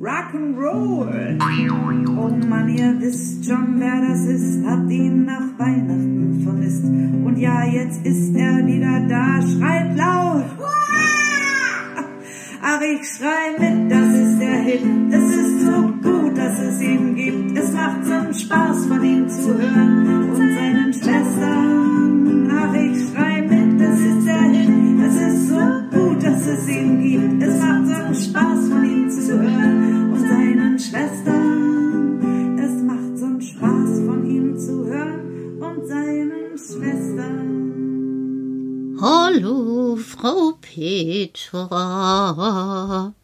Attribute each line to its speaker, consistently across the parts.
Speaker 1: Rock'n'Roll. Oh Mann, ihr wisst schon, wer das ist, habt ihn nach Weihnachten vermisst. Und ja, jetzt ist er wieder da, schreit laut. Ach, ich schrei mit, das ist der Hit. Es ist so gut, dass es ihn gibt. Es macht so Spaß, von ihm zu hören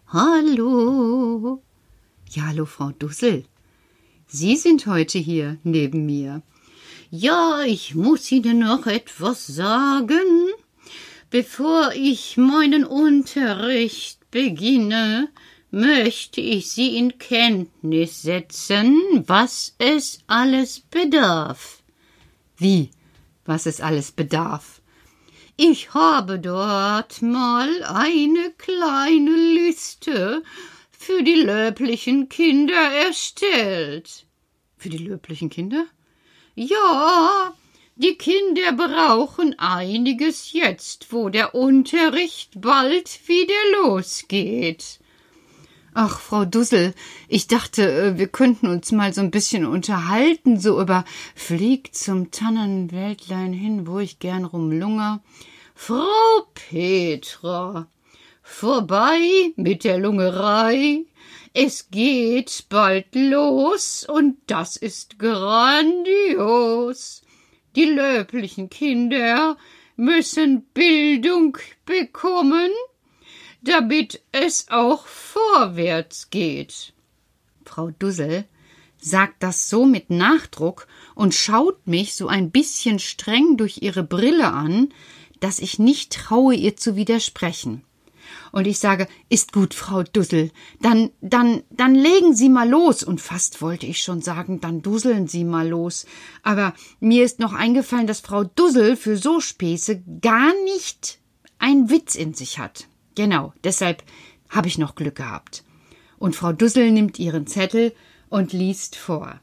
Speaker 2: Hallo. Ja, hallo, Frau Dussel. Sie sind heute hier neben mir. Ja, ich muss Ihnen noch etwas sagen. Bevor ich meinen Unterricht beginne, möchte ich Sie in Kenntnis setzen, was es alles bedarf. Wie, was es alles bedarf? Ich habe dort mal eine kleine Liste für die löblichen Kinder erstellt. Für die löblichen Kinder? Ja, die Kinder brauchen einiges jetzt, wo der Unterricht bald wieder losgeht. Ach, Frau Dussel, ich dachte, äh, wir könnten uns mal so ein bisschen unterhalten, so über Flieg zum Tannenwäldlein hin, wo ich gern rumlunger. Frau Petra, vorbei mit der Lungerei. Es geht bald los und das ist grandios. Die löblichen Kinder müssen Bildung bekommen, damit es auch vorwärts geht. Frau Dussel sagt das so mit Nachdruck und schaut mich so ein bisschen streng durch ihre Brille an, dass ich nicht traue, ihr zu widersprechen. Und ich sage, ist gut, Frau Dussel, dann, dann, dann legen Sie mal los. Und fast wollte ich schon sagen, dann dusseln Sie mal los. Aber mir ist noch eingefallen, dass Frau Dussel für so Späße gar nicht einen Witz in sich hat. Genau, deshalb habe ich noch Glück gehabt. Und Frau Dussel nimmt ihren Zettel und liest vor.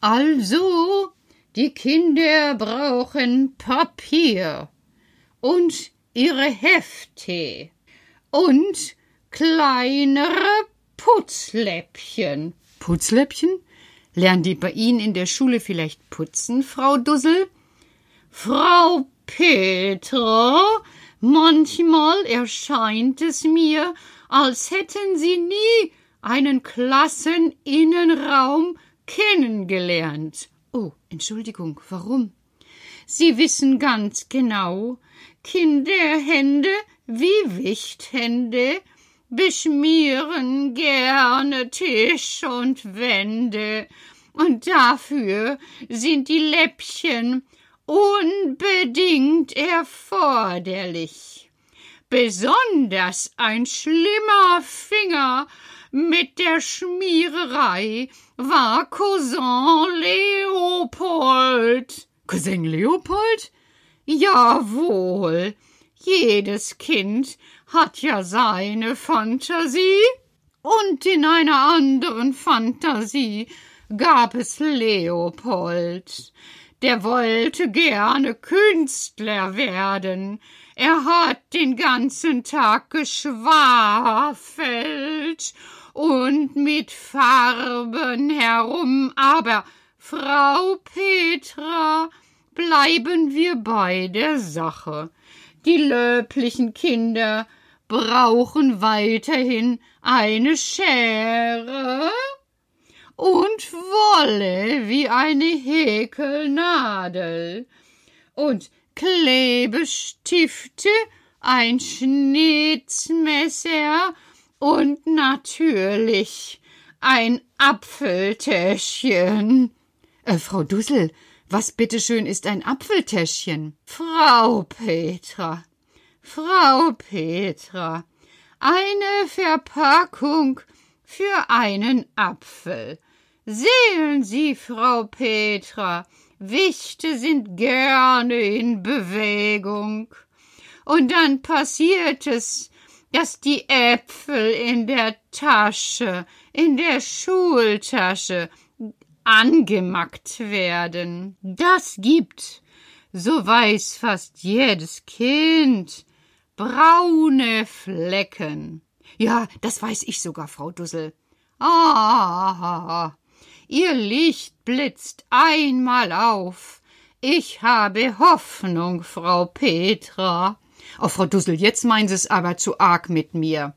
Speaker 2: Also, die Kinder brauchen Papier und ihre Hefte und kleinere Putzläppchen. Putzläppchen? Lernen die bei Ihnen in der Schule vielleicht putzen, Frau Dussel? Frau Petra, manchmal erscheint es mir, als hätten Sie nie einen Klasseninnenraum kennengelernt. Oh, Entschuldigung, warum? Sie wissen ganz genau, Kinderhände wie Wichthände beschmieren gerne Tisch und Wände, und dafür sind die Läppchen unbedingt erforderlich. Besonders ein schlimmer Finger mit der Schmiererei war Cousin Leopold. Cousin Leopold? Jawohl. Jedes Kind hat ja seine Fantasie. Und in einer anderen Fantasie gab es Leopold. Der wollte gerne Künstler werden. er hat den ganzen Tag geschwafelt und mit Farben herum, aber Frau Petra, bleiben wir bei der Sache. Die löblichen Kinder brauchen weiterhin eine Schere und Wolle wie eine Häkelnadel und Klebestifte, ein Schnitzmesser und natürlich ein Apfeltäschchen. Äh, Frau Dussel, was bitteschön ist ein Apfeltäschchen? Frau Petra, Frau Petra, eine Verpackung für einen Apfel. Sehen Sie, Frau Petra, Wichte sind gerne in Bewegung. Und dann passiert es, dass die Äpfel in der Tasche, in der Schultasche angemackt werden. Das gibt, so weiß fast jedes Kind, braune Flecken. Ja, das weiß ich sogar, Frau Dussel. Ah, ihr Licht blitzt einmal auf. Ich habe Hoffnung, Frau Petra. Oh, Frau Dussel, jetzt meinen Sie es aber zu arg mit mir.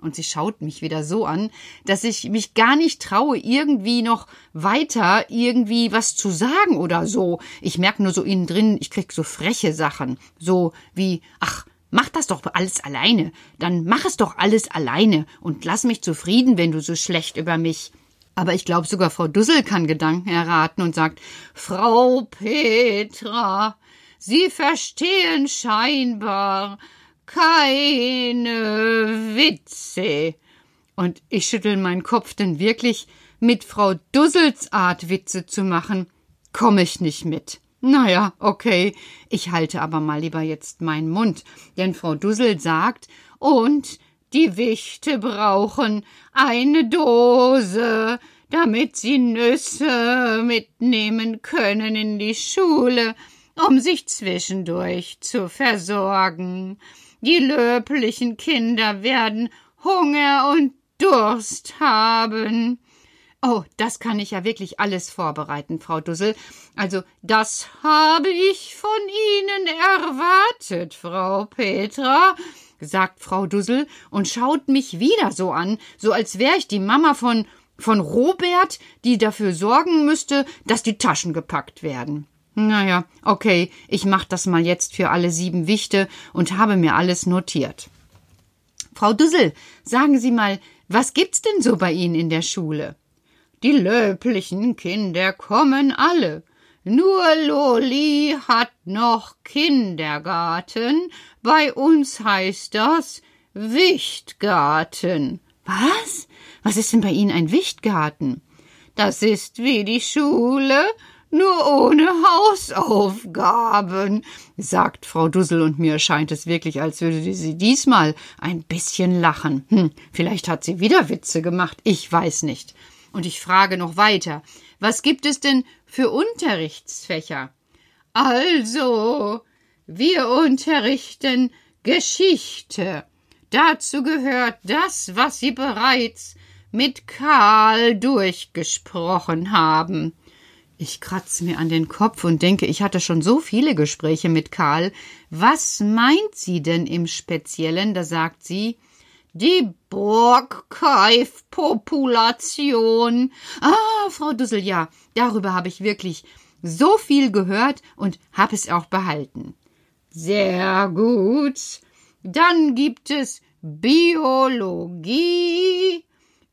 Speaker 2: Und sie schaut mich wieder so an, dass ich mich gar nicht traue, irgendwie noch weiter irgendwie was zu sagen oder so. Ich merke nur so innen drin, ich krieg so freche Sachen. So wie, ach, mach das doch alles alleine. Dann mach es doch alles alleine und lass mich zufrieden, wenn du so schlecht über mich. Aber ich glaube, sogar Frau Dussel kann Gedanken erraten und sagt, Frau Petra, Sie verstehen scheinbar keine Witze. Und ich schüttel meinen Kopf, denn wirklich mit Frau Dussels Art Witze zu machen, komme ich nicht mit. Naja, okay, ich halte aber mal lieber jetzt meinen Mund, denn Frau Dussel sagt, und die Wichte brauchen eine Dose, damit sie Nüsse mitnehmen können in die Schule um sich zwischendurch zu versorgen. Die löblichen Kinder werden Hunger und Durst haben. Oh, das kann ich ja wirklich alles vorbereiten, Frau Dussel. Also, das habe ich von Ihnen erwartet, Frau Petra, sagt Frau Dussel und schaut mich wieder so an, so als wäre ich die Mama von von Robert, die dafür sorgen müsste, dass die Taschen gepackt werden. Naja, okay, ich mach das mal jetzt für alle sieben Wichte und habe mir alles notiert. Frau Dussel, sagen Sie mal, was gibt's denn so bei Ihnen in der Schule? Die löblichen Kinder kommen alle. Nur Loli hat noch Kindergarten. Bei uns heißt das Wichtgarten. Was? Was ist denn bei Ihnen ein Wichtgarten? Das ist wie die Schule, nur ohne Hausaufgaben, sagt Frau Dussel, und mir scheint es wirklich, als würde sie diesmal ein bisschen lachen. Hm, vielleicht hat sie wieder Witze gemacht, ich weiß nicht. Und ich frage noch weiter, was gibt es denn für Unterrichtsfächer? Also, wir unterrichten Geschichte. Dazu gehört das, was Sie bereits mit Karl durchgesprochen haben. Ich kratze mir an den Kopf und denke, ich hatte schon so viele Gespräche mit Karl. Was meint sie denn im Speziellen? Da sagt sie, die Borgkeif-Population. Ah, Frau Dussel, ja, darüber habe ich wirklich so viel gehört und habe es auch behalten. Sehr gut. Dann gibt es Biologie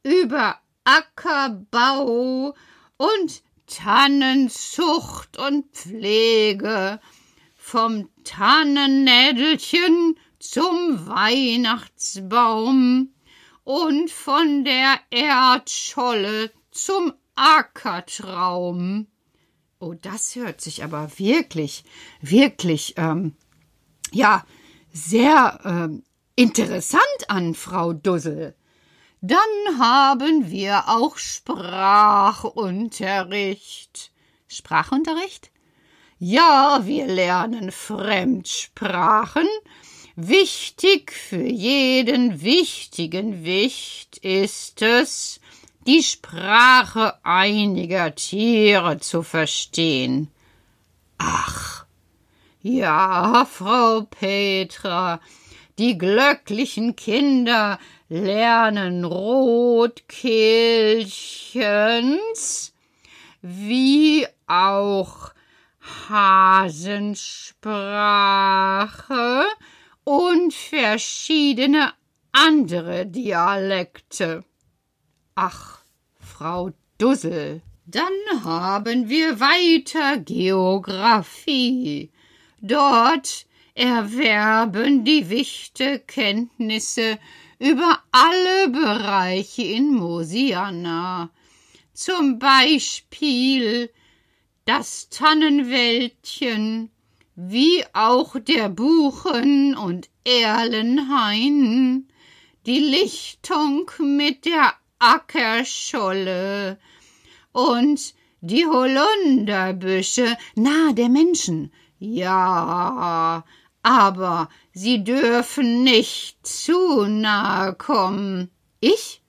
Speaker 2: über Ackerbau und Tannenzucht und Pflege, vom Tannennädelchen zum Weihnachtsbaum und von der Erdscholle zum Ackertraum. Oh, das hört sich aber wirklich, wirklich, ähm, ja, sehr ähm, interessant an, Frau Dussel. Dann haben wir auch Sprachunterricht. Sprachunterricht? Ja, wir lernen Fremdsprachen. Wichtig für jeden wichtigen Wicht ist es, die Sprache einiger Tiere zu verstehen. Ach, ja, Frau Petra, die glücklichen Kinder lernen Rotkehlchens wie auch Hasensprache und verschiedene andere Dialekte. Ach, Frau Dussel, dann haben wir weiter Geographie. Dort erwerben die Wichte Kenntnisse über alle Bereiche in Mosiana. Zum Beispiel das Tannenwäldchen, wie auch der Buchen und Erlenhain, die Lichtung mit der Ackerscholle und die Holunderbüsche nahe der Menschen. Ja, aber sie dürfen nicht zu nahe kommen. Ich?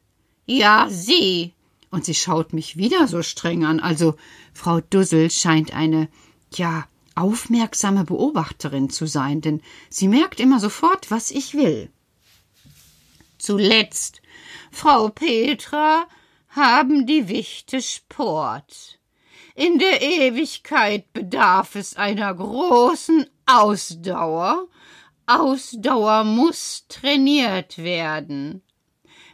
Speaker 2: Ja, Sie. Und sie schaut mich wieder so streng an. Also, Frau Dussel scheint eine, ja, aufmerksame Beobachterin zu sein, denn sie merkt immer sofort, was ich will. Zuletzt, Frau Petra, haben die Wichte Sport. In der Ewigkeit bedarf es einer großen Ausdauer. Ausdauer muss trainiert werden.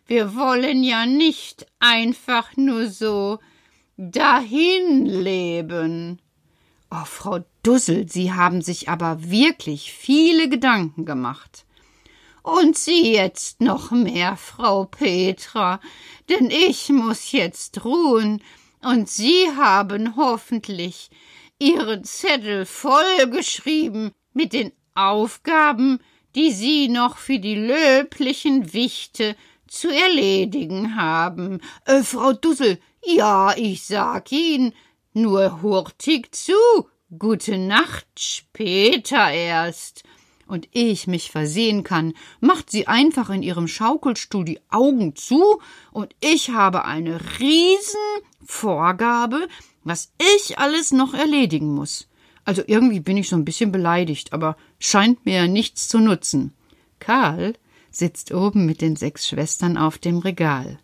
Speaker 2: Wir wollen ja nicht einfach nur so dahin leben. Oh, Frau Dussel, Sie haben sich aber wirklich viele Gedanken gemacht. Und Sie jetzt noch mehr, Frau Petra, denn ich muss jetzt ruhen, und Sie haben hoffentlich Ihren Zettel vollgeschrieben mit den Aufgaben, die Sie noch für die löblichen Wichte zu erledigen haben. Äh, Frau Dussel, ja, ich sag Ihnen, nur hurtig zu. Gute Nacht, später erst und ehe ich mich versehen kann, macht sie einfach in ihrem Schaukelstuhl die Augen zu und ich habe eine Riesenvorgabe, was ich alles noch erledigen muss. Also irgendwie bin ich so ein bisschen beleidigt, aber scheint mir nichts zu nutzen. Karl sitzt oben mit den sechs Schwestern auf dem Regal.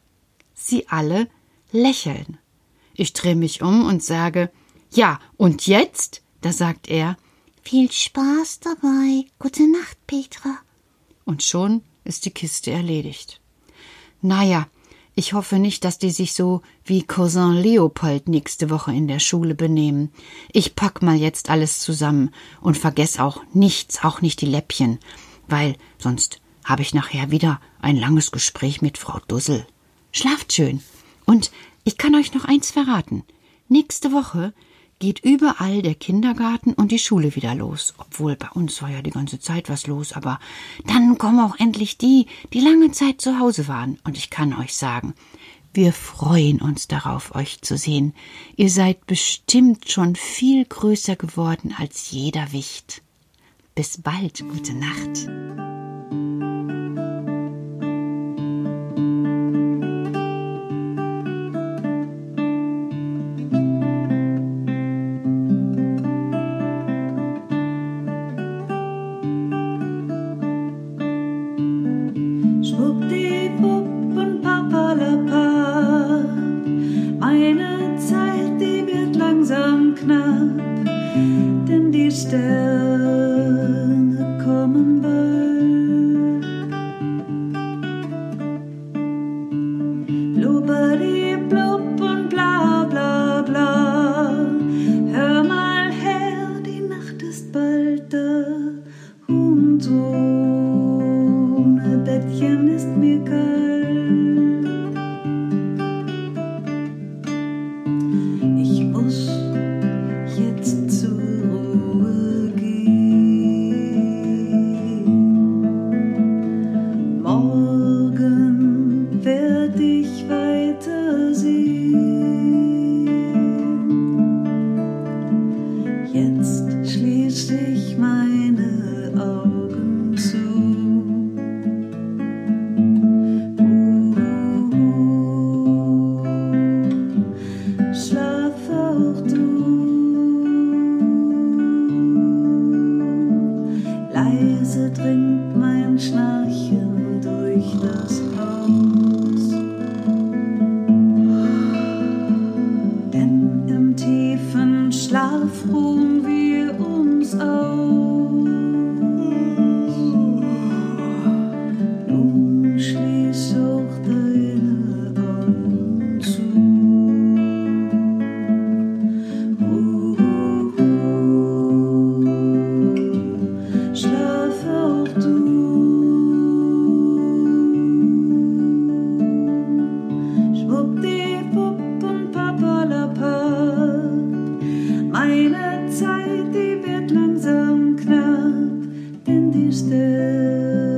Speaker 2: Sie alle lächeln. Ich drehe mich um und sage, ja, und jetzt? Da sagt er,
Speaker 3: viel Spaß dabei. Gute Nacht, Petra.
Speaker 2: Und schon ist die Kiste erledigt. Naja, ich hoffe nicht, dass die sich so wie Cousin Leopold nächste Woche in der Schule benehmen. Ich pack mal jetzt alles zusammen und vergess auch nichts, auch nicht die Läppchen, weil sonst habe ich nachher wieder ein langes Gespräch mit Frau Dussel. Schlaft schön. Und ich kann euch noch eins verraten. Nächste Woche geht überall der Kindergarten und die Schule wieder los. Obwohl bei uns war ja die ganze Zeit was los, aber dann kommen auch endlich die, die lange Zeit zu Hause waren. Und ich kann euch sagen, wir freuen uns darauf, euch zu sehen. Ihr seid bestimmt schon viel größer geworden als jeder Wicht. Bis bald, gute Nacht.
Speaker 1: Jetzt
Speaker 2: schließ dich mein you.